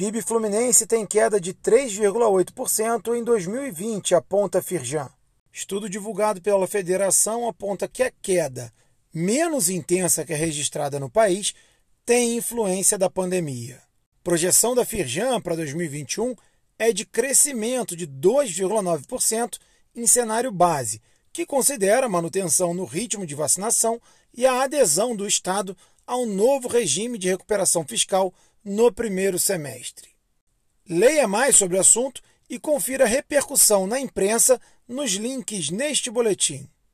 PIB fluminense tem queda de 3,8% em 2020, aponta Firjan. Estudo divulgado pela federação aponta que a queda, menos intensa que a registrada no país, tem influência da pandemia. Projeção da Firjan para 2021 é de crescimento de 2,9% em cenário base, que considera a manutenção no ritmo de vacinação e a adesão do Estado ao novo regime de recuperação fiscal no primeiro semestre. Leia mais sobre o assunto e confira a repercussão na imprensa nos links neste boletim.